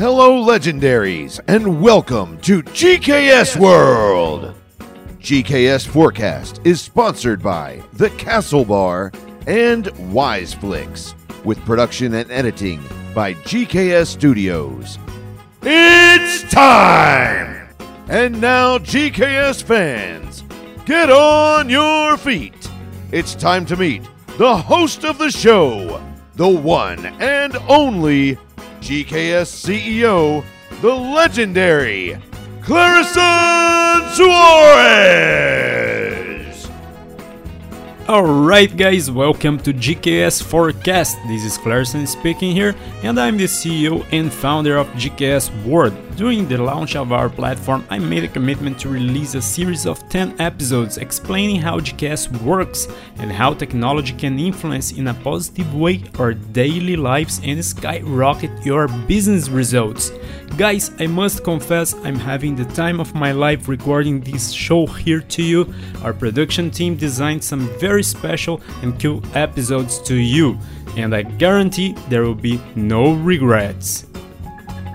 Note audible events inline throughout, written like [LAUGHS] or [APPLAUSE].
Hello, legendaries, and welcome to GKS World. GKS Forecast is sponsored by The Castle Bar and Wiseflix, with production and editing by GKS Studios. It's time! And now, GKS fans, get on your feet. It's time to meet the host of the show, the one and only GKS CEO, the legendary Clarison Suarez. Alright guys, welcome to GKS Forecast. This is Clarison speaking here and I'm the CEO and founder of GKS World. During the launch of our platform, I made a commitment to release a series of 10 episodes explaining how GKS works and how technology can influence in a positive way our daily lives and skyrocket your business results. Guys, I must confess I'm having the time of my life recording this show here to you. Our production team designed some very special and cool episodes to you, and I guarantee there will be no regrets.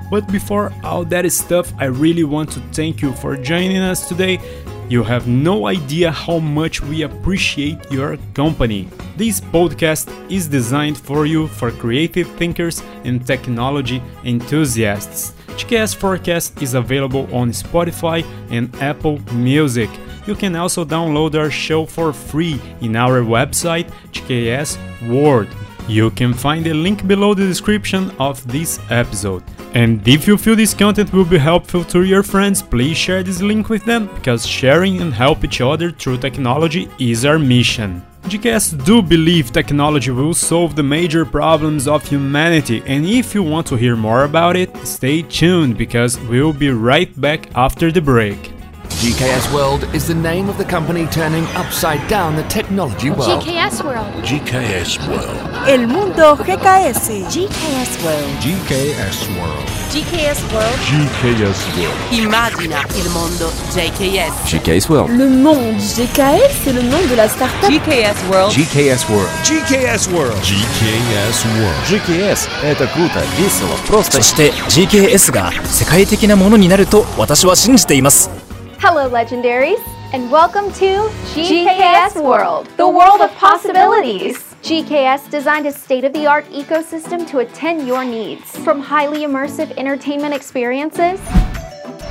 But before all that stuff, I really want to thank you for joining us today. You have no idea how much we appreciate your company. This podcast is designed for you for creative thinkers and technology enthusiasts. GKS Forecast is available on Spotify and Apple Music. You can also download our show for free in our website GKS World. You can find a link below the description of this episode. And if you feel this content will be helpful to your friends, please share this link with them because sharing and help each other through technology is our mission. GKS do believe technology will solve the major problems of humanity, and if you want to hear more about it, stay tuned because we'll be right back after the break. GKS World is the name of the company turning upside down the technology world. GKS World. GKS World. El mundo GKS. GKS World. GKS World. GKS World. GKS World. Immagina il mondo JKS. GKS World. Le monde GKS, c'est le nom de la startup. GKS World. GKS World. GKS World. GKS World. GKS это круто, весело, просто そして GKS が世界的なものになると私は信じています Hello, legendaries, and welcome to GKS World, the world of possibilities. GKS designed a state of the art ecosystem to attend your needs. From highly immersive entertainment experiences,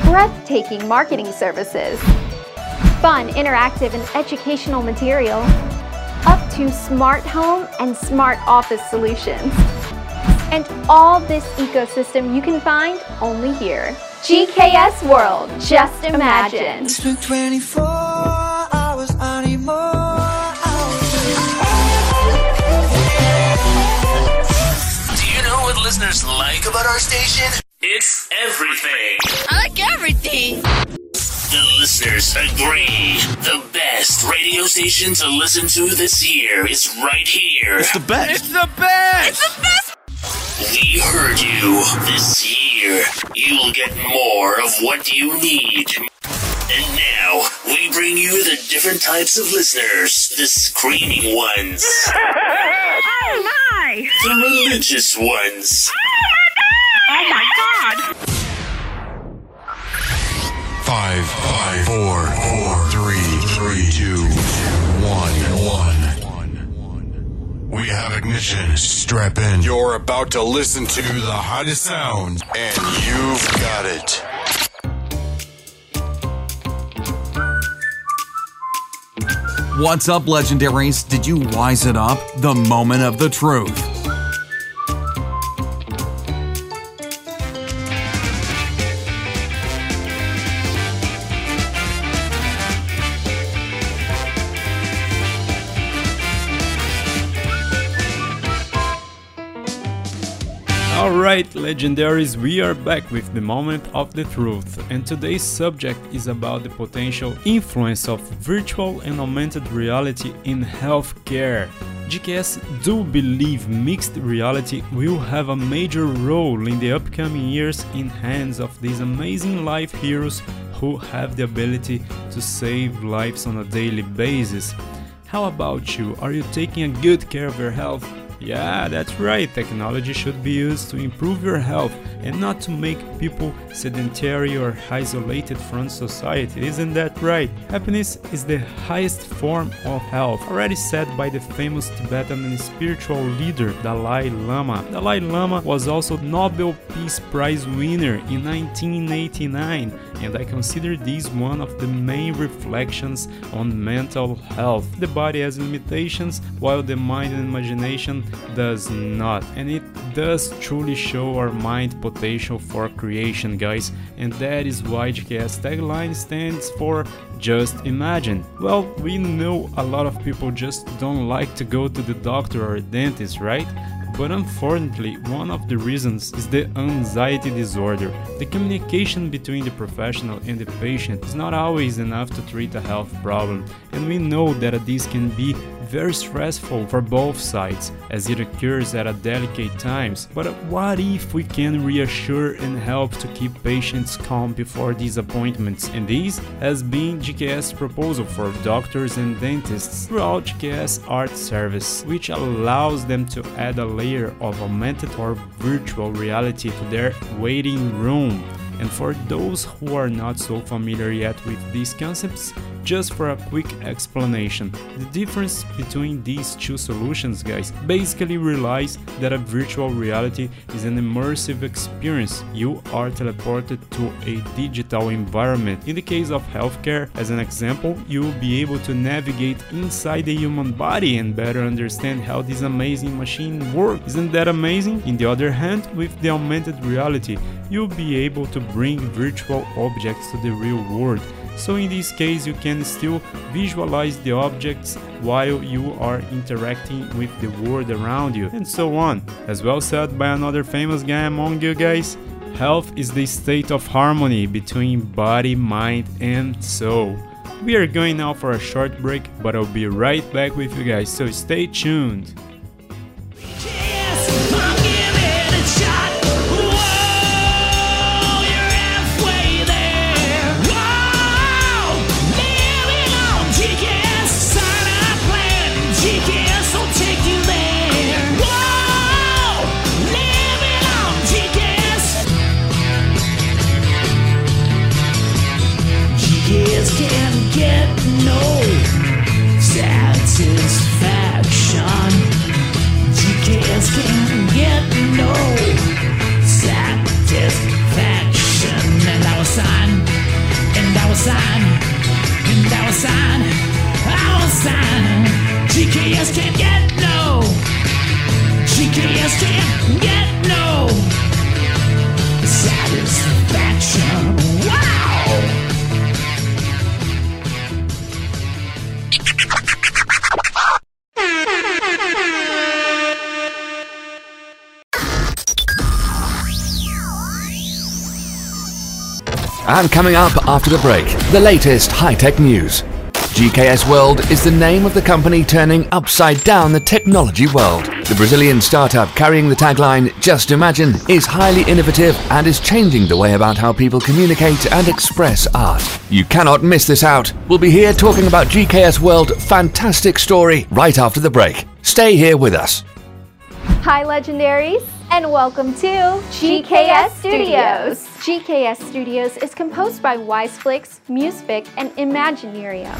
breathtaking marketing services, fun, interactive, and educational material, up to smart home and smart office solutions. And all this ecosystem you can find only here. GKS World, just imagine. 24 hours anymore. Do you know what listeners like about our station? It's everything. I like everything. The listeners agree. The best radio station to listen to this year is right here. It's the best. It's the best. It's the best. We heard you. This year, you'll get more of what you need. And now, we bring you the different types of listeners. The screaming ones. Oh my! The religious ones. Oh my god! Five, five, four, four, three, three, two, We have ignition. Strap in. You're about to listen to the hottest sounds, and you've got it. What's up, legendaries? Did you wise it up? The moment of the truth. Alright, legendaries, we are back with the moment of the truth, and today's subject is about the potential influence of virtual and augmented reality in healthcare. GKS do believe mixed reality will have a major role in the upcoming years in hands of these amazing life heroes who have the ability to save lives on a daily basis. How about you? Are you taking a good care of your health? Yeah, that's right. Technology should be used to improve your health and not to make people sedentary or isolated from society. Isn't that right? Happiness is the highest form of health, already said by the famous Tibetan spiritual leader Dalai Lama. Dalai Lama was also Nobel Peace Prize winner in 1989, and I consider this one of the main reflections on mental health. The body has limitations while the mind and imagination does not. And it does truly show our mind potential for creation, guys. And that is why GKS tagline stands for just imagine. Well, we know a lot of people just don't like to go to the doctor or dentist, right? But unfortunately, one of the reasons is the anxiety disorder. The communication between the professional and the patient is not always enough to treat a health problem, and we know that this can be very stressful for both sides as it occurs at a delicate times. But what if we can reassure and help to keep patients calm before these appointments? And this has been GKS proposal for doctors and dentists throughout GKS Art Service, which allows them to add a layer of augmented or virtual reality to their waiting room. And for those who are not so familiar yet with these concepts, just for a quick explanation, the difference between these two solutions, guys, basically relies that a virtual reality is an immersive experience. You are teleported to a digital environment. In the case of healthcare, as an example, you will be able to navigate inside the human body and better understand how this amazing machine works. Isn't that amazing? In the other hand, with the augmented reality, you'll be able to bring virtual objects to the real world. So in this case you can still visualize the objects while you are interacting with the world around you and so on. As well said by another famous guy among you guys, health is the state of harmony between body, mind and soul. We are going now for a short break, but I'll be right back with you guys, so stay tuned. And coming up after the break, the latest high tech news. GKS World is the name of the company turning upside down the technology world. The Brazilian startup carrying the tagline Just Imagine is highly innovative and is changing the way about how people communicate and express art. You cannot miss this out. We'll be here talking about GKS World fantastic story right after the break. Stay here with us. Hi, legendaries, and welcome to GKS Studios. GKS Studios is composed by Wiseflix, Musefix, and Imaginarium.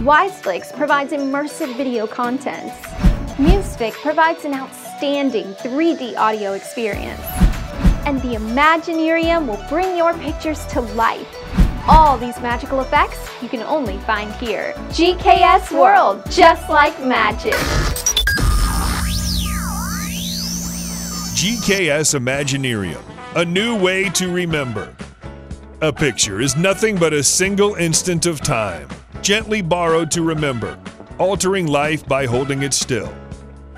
Wiseflix provides immersive video content. Musefix provides an outstanding 3D audio experience. And the Imaginarium will bring your pictures to life. All these magical effects you can only find here. GKS World, just like magic. GKS Imaginarium, a new way to remember. A picture is nothing but a single instant of time, gently borrowed to remember, altering life by holding it still.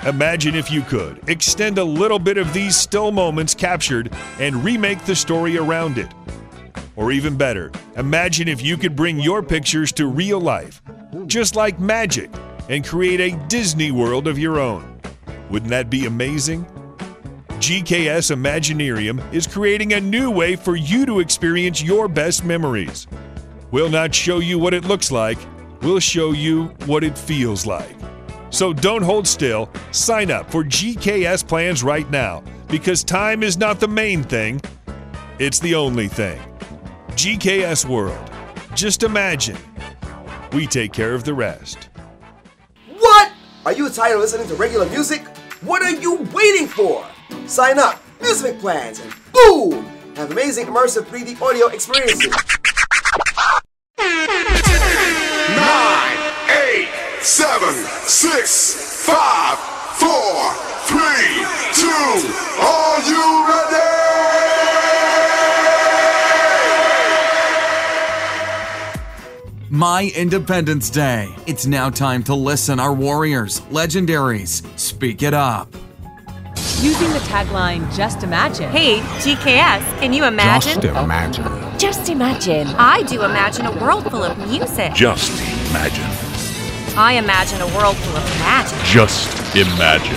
Imagine if you could extend a little bit of these still moments captured and remake the story around it. Or even better, imagine if you could bring your pictures to real life, just like magic, and create a Disney world of your own. Wouldn't that be amazing? GKS Imaginarium is creating a new way for you to experience your best memories. We'll not show you what it looks like, we'll show you what it feels like. So don't hold still. Sign up for GKS plans right now because time is not the main thing, it's the only thing. GKS World. Just imagine. We take care of the rest. What? Are you tired of listening to regular music? What are you waiting for? Sign up, Music Plans, and boom! Have amazing immersive 3D audio experiences. Nine, eight, seven, six, five, four, three, two. Are you ready? My Independence Day. It's now time to listen our warriors, legendaries. Speak it up. Using the tagline Just Imagine. Hey, GKS, can you imagine? Just imagine. Just imagine. I do imagine a world full of music. Just imagine. I imagine a world full of magic. Just imagine.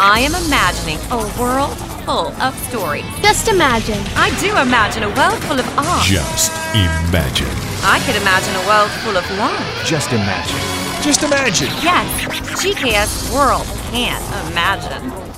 I am imagining a world full of stories. Just imagine. I do imagine a world full of art. Just imagine. I could imagine a world full of love. Just imagine. Just imagine. Yes, GKS World can't imagine.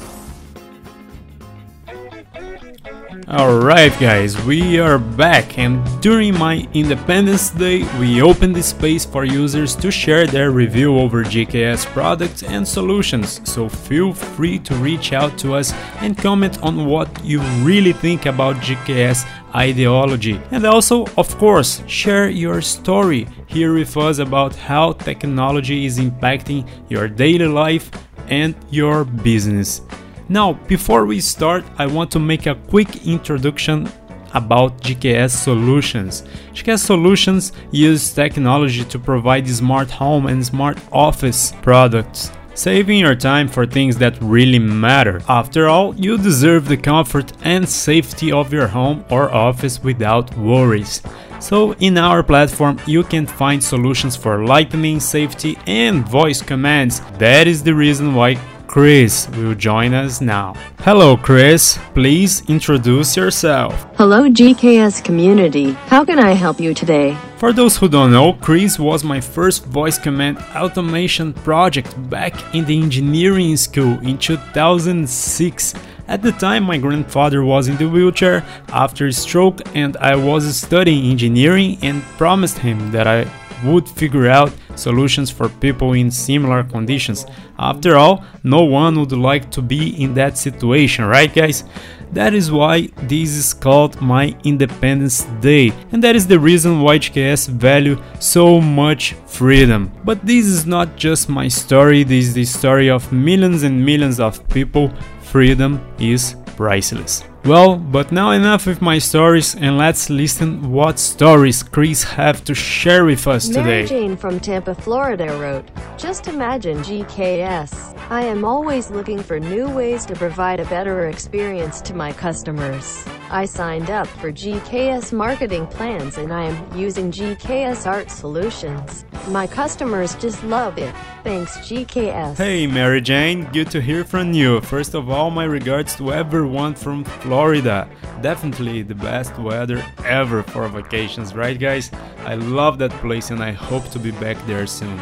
Alright guys, we are back and during my Independence Day we opened the space for users to share their review over GKS products and solutions, so feel free to reach out to us and comment on what you really think about GKS ideology. And also, of course, share your story here with us about how technology is impacting your daily life and your business. Now, before we start, I want to make a quick introduction about GKS Solutions. GKS Solutions use technology to provide smart home and smart office products, saving your time for things that really matter. After all, you deserve the comfort and safety of your home or office without worries. So, in our platform, you can find solutions for lightning, safety, and voice commands. That is the reason why Chris will join us now. Hello, Chris. Please introduce yourself. Hello, GKS community. How can I help you today? For those who don't know, Chris was my first voice command automation project back in the engineering school in 2006. At the time, my grandfather was in the wheelchair after a stroke, and I was studying engineering and promised him that I would figure out solutions for people in similar conditions. After all, no one would like to be in that situation, right, guys? That is why this is called my Independence Day, and that is the reason why GKS value so much freedom. But this is not just my story, this is the story of millions and millions of people. Freedom is priceless. Well, but now enough with my stories and let's listen what stories Chris have to share with us today. Mary today. Jane from Tampa, Florida wrote, Just imagine GKS. I am always looking for new ways to provide a better experience to my customers. I signed up for GKS marketing plans and I am using GKS art solutions. My customers just love it. Thanks GKS. Hey Mary Jane, good to hear from you. First of all, my regards to everyone from Florida. Definitely the best weather ever for vacations, right guys? I love that place and I hope to be back there soon.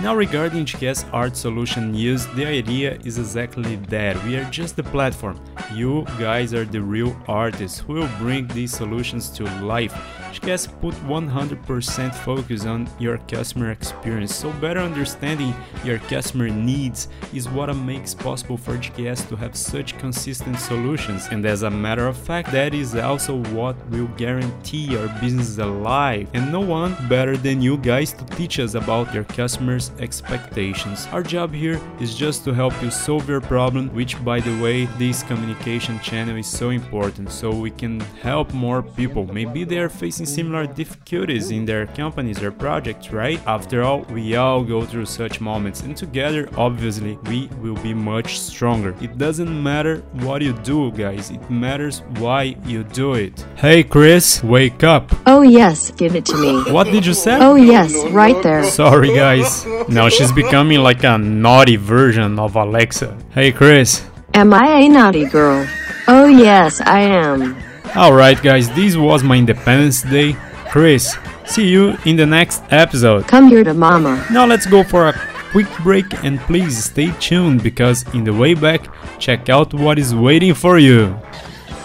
Now regarding GKS Art Solution use, the idea is exactly that. We are just the platform. You guys are the real artists who will bring these solutions to life. GKS put 100% focus on your customer experience, so better understanding your customer needs is what makes possible for GKS to have such consistent solutions. And as a matter of fact, that is also what will guarantee your business alive. And no one better than you guys to teach us about your customers' expectations. Our job here is just to help you solve your problem, which by the way, this communication channel is so important so we can help more people. Maybe they are facing similar difficulties in their companies or projects, right? After all, we all go through such moments and together, obviously, we will be much stronger. It doesn't matter what you do, guys, it matters why you do it. Hey Chris, wake up. Oh yes, give it to me. [LAUGHS] What did you say? Oh yes, right there. Sorry guys. Now she's becoming like a naughty version of Alexa. Hey Chris. Am I a naughty girl? Oh yes, I am. Alright guys, this was my Independence Day. Chris, see you in the next episode. Come here to mama. Now let's go for a quick break and please stay tuned because in the way back, check out what is waiting for you.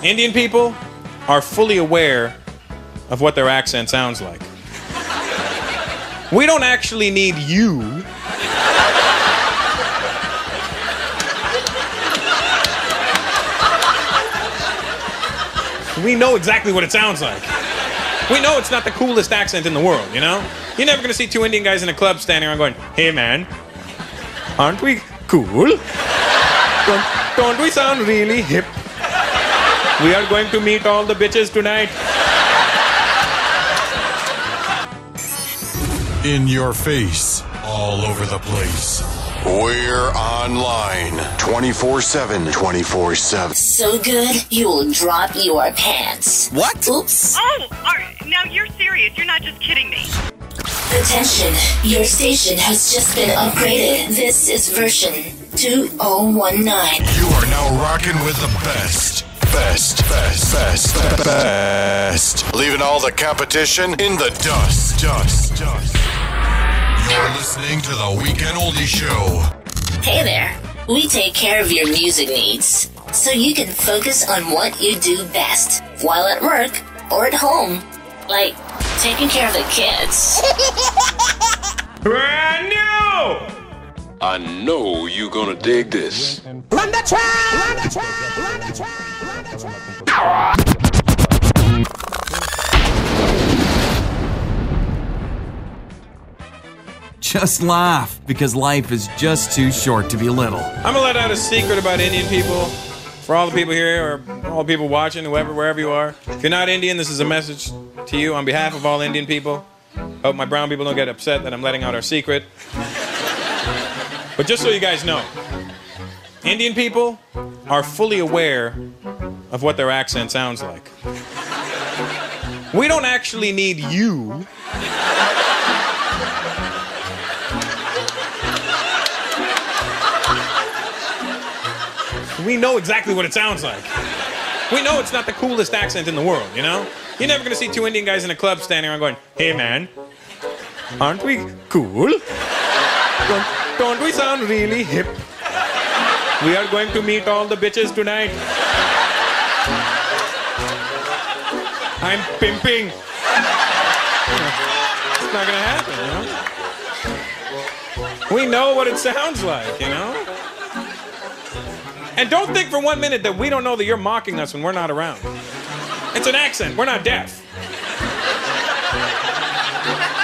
Indian people are fully aware of what their accent sounds like. We don't actually need you We know exactly what it sounds like. We know it's not the coolest accent in the world, you know? You're never gonna see two Indian guys in a club standing around going, hey man, aren't we cool? Don't, don't we sound really hip? We are going to meet all the bitches tonight. In your face, all over the place. We're online 24 7. 24 7. So good, you'll drop your pants. What? Oops. Oh, are, now you're serious. You're not just kidding me. Attention, your station has just been upgraded. This is version 2019. You are now rocking with the best. Best, best, best, best. Leaving all the competition in the dust, dust, dust. You're listening to the Weekend Oldie Show. Hey there. We take care of your music needs so you can focus on what you do best while at work or at home. Like taking care of the kids. [LAUGHS] Brand new! I know you're gonna dig this. Run the track! Run the track! Run the track! Run the track! Just laugh, because life is just too short to be little. I'm gonna let out a secret about Indian people for all the people here or all the people watching, whoever, wherever you are. If you're not Indian, this is a message to you on behalf of all Indian people. Hope my brown people don't get upset that I'm letting out our secret. But just so you guys know, Indian people are fully aware of what their accent sounds like. We don't actually need you We know exactly what it sounds like. We know it's not the coolest accent in the world, you know? You're never gonna see two Indian guys in a club standing around going, hey man, aren't we cool? Don't, don't we sound really hip? We are going to meet all the bitches tonight. I'm pimping. It's not gonna happen, you know? We know what it sounds like, you know? And don't think for one minute that we don't know that you're mocking us when we're not around. It's an accent. We're not deaf.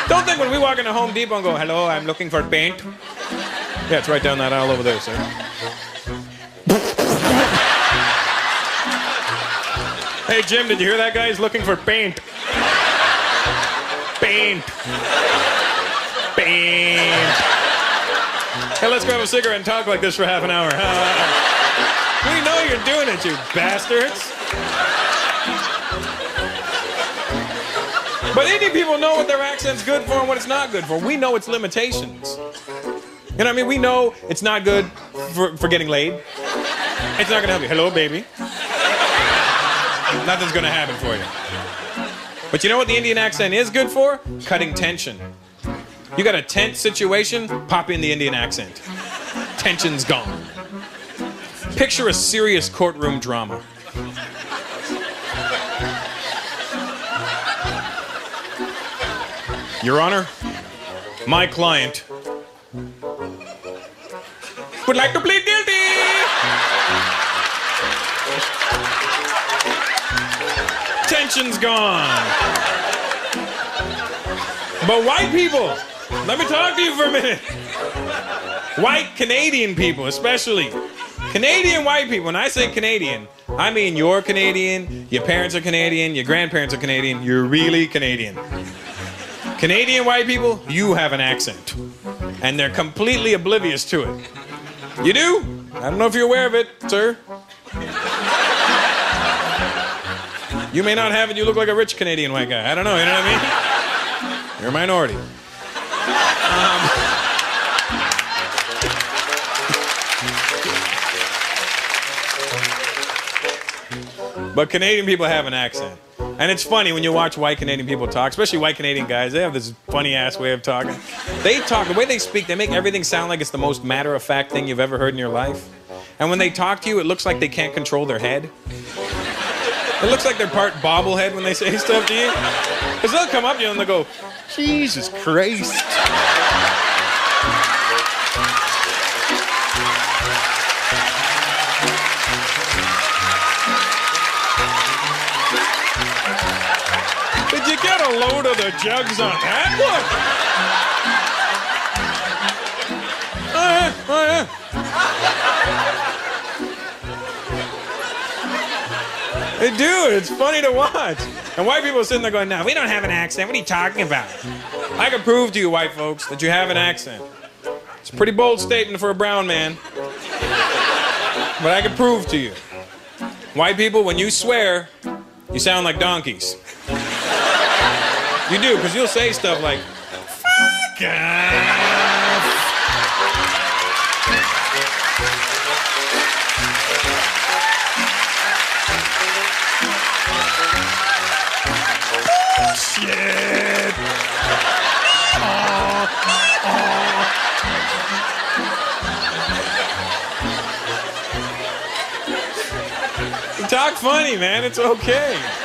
Don't think when we walk into Home Depot and go, hello, I'm looking for paint. Yeah, it's right down that aisle over there, sir. hey, Jim, did you hear that guy? He's looking for paint. Paint. Paint. Hey, let's grab a cigarette and talk like this for half an hour. [LAUGHS] We know you're doing it, you bastards. But Indian people know what their accent's good for and what it's not good for. We know its limitations. You know what I mean? We know it's not good for, for getting laid. It's not gonna help you. Hello, baby. Nothing's gonna happen for you. But you know what the Indian accent is good for? Cutting tension. You got a tense situation, pop in the Indian accent. Tension's gone. Picture a serious courtroom drama. Your Honor, my client would like to plead guilty. Tension's gone. But white people, let me talk to you for a minute. White Canadian people, especially. Canadian white people, when I say Canadian, I mean you're Canadian, your parents are Canadian, your grandparents are Canadian, you're really Canadian. Canadian white people, you have an accent. And they're completely oblivious to it. You do? I don't know if you're aware of it, sir. You may not have it, you look like a rich Canadian white guy. I don't know, you know what I mean? You're a minority. Um, But Canadian people have an accent. And it's funny when you watch white Canadian people talk, especially white Canadian guys. They have this funny ass way of talking. They talk the way they speak. They make everything sound like it's the most matter of fact thing you've ever heard in your life. And when they talk to you, it looks like they can't control their head. It looks like they're part bobblehead when they say [LAUGHS] stuff to you. Because they'll come up to you and they'll go, Jesus Christ. Load of the jugs on that? Yeah. They do. It's funny to watch. And white people sitting there going, no, we don't have an accent. What are you talking about? I can prove to you, white folks, that you have an accent. It's a pretty bold statement for a brown man. But I can prove to you. White people, when you swear, you sound like donkeys. You do, because you'll say stuff like, fuck off. Shit. Aw. You Talk funny, man. It's okay.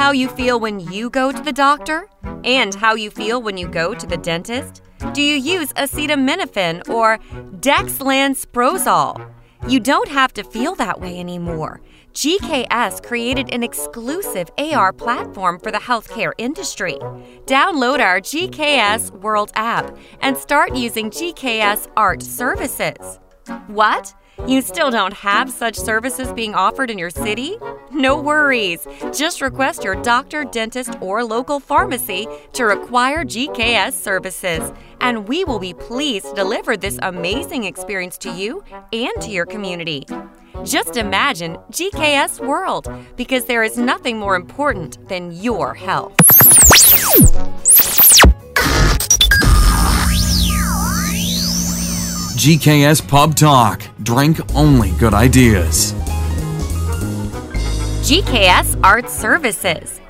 How you feel when you go to the doctor? And how you feel when you go to the dentist? Do you use acetaminophen or dexlansoprazole? You don't have to feel that way anymore. GKS created an exclusive AR platform for the healthcare industry. Download our GKS World app and start using GKS Art services. What? You still don't have such services being offered in your city? No worries. Just request your doctor, dentist, or local pharmacy to require GKS services, and we will be pleased to deliver this amazing experience to you and to your community. Just imagine GKS World, because there is nothing more important than your health. GKS Pub Talk. Drink only good ideas. GKS Art Services.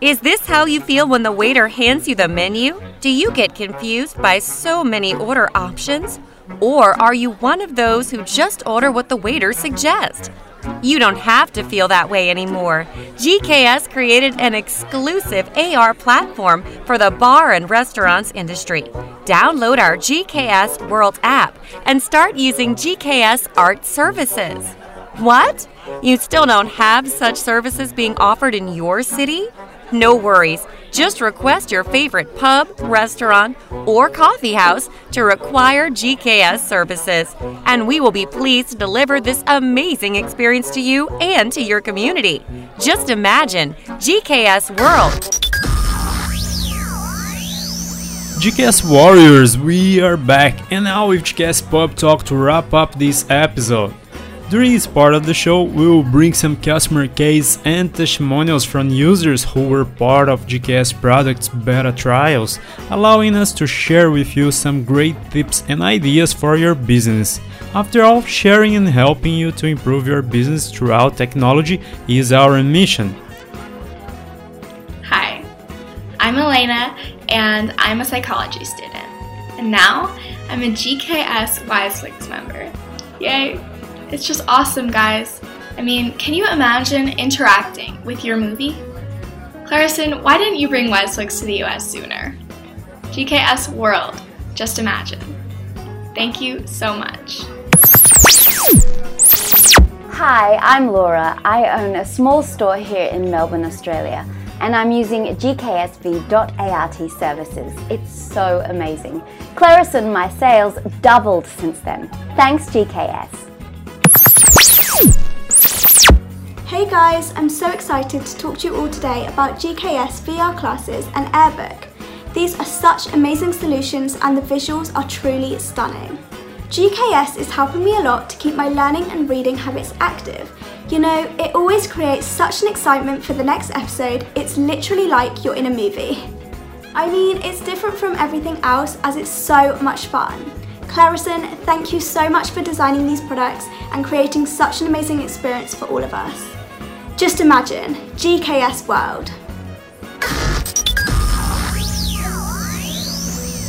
Is this how you feel when the waiter hands you the menu? Do you get confused by so many order options? Or are you one of those who just order what the waiter suggests? You don't have to feel that way anymore. GKS created an exclusive AR platform for the bar and restaurants industry. Download our GKS World app and start using GKS Art Services. What? You still don't have such services being offered in your city? No worries. Just request your favorite pub, restaurant, or coffee house to require GKS services, and we will be pleased to deliver this amazing experience to you and to your community. Just imagine GKS World. GKS Warriors, we are back, and now with GKS Pub Talk to wrap up this episode. During this part of the show, we will bring some customer case and testimonials from users who were part of GKS products beta trials, allowing us to share with you some great tips and ideas for your business. After all, sharing and helping you to improve your business throughout technology is our mission. Hi, I'm Elena, and I'm a psychology student. And now I'm a GKS WiseFlix member. Yay! It's just awesome, guys. I mean, can you imagine interacting with your movie? Clarison, why didn't you bring WiseFlix to the US sooner? GKS World, just imagine. Thank you so much. Hi, I'm Laura. I own a small store here in Melbourne, Australia, and I'm using GKSV.ART services. It's so amazing. Clarison, my sales doubled since then. Thanks, GKS. Hey guys, I'm so excited to talk to you all today about GKS VR classes and Airbook. These are such amazing solutions and the visuals are truly stunning. GKS is helping me a lot to keep my learning and reading habits active. You know, it always creates such an excitement for the next episode, it's literally like you're in a movie. I mean, it's different from everything else as it's so much fun. Clarison, thank you so much for designing these products and creating such an amazing experience for all of us. Just imagine, GKS World.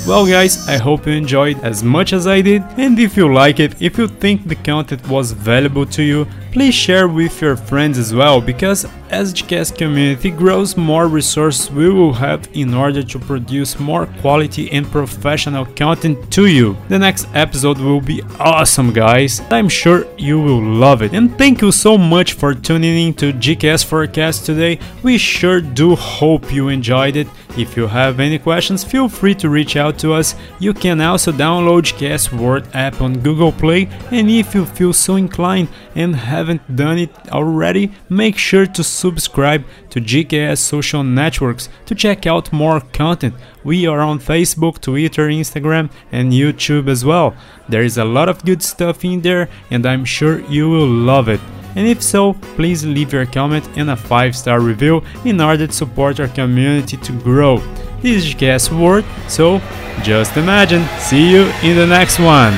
Well guys, I hope you enjoyed as much as I did and if you like it, if you think the content was valuable to you, please share with your friends as well because as GKS community grows more resources we will have in order to produce more quality and professional content to you. The next episode will be awesome guys, I'm sure you will love it. And thank you so much for tuning in to GKS Forecast today, we sure do hope you enjoyed it. If you have any questions feel free to reach out to us, you can also download GKS World app on Google Play and if you feel so inclined and haven't done it already, make sure to subscribe to GKS social networks to check out more content. We are on Facebook, Twitter, Instagram, and YouTube as well. There is a lot of good stuff in there, and I'm sure you will love it. And if so, please leave your comment and a 5 star review in order to support our community to grow. This is GKS World, so just imagine. See you in the next one.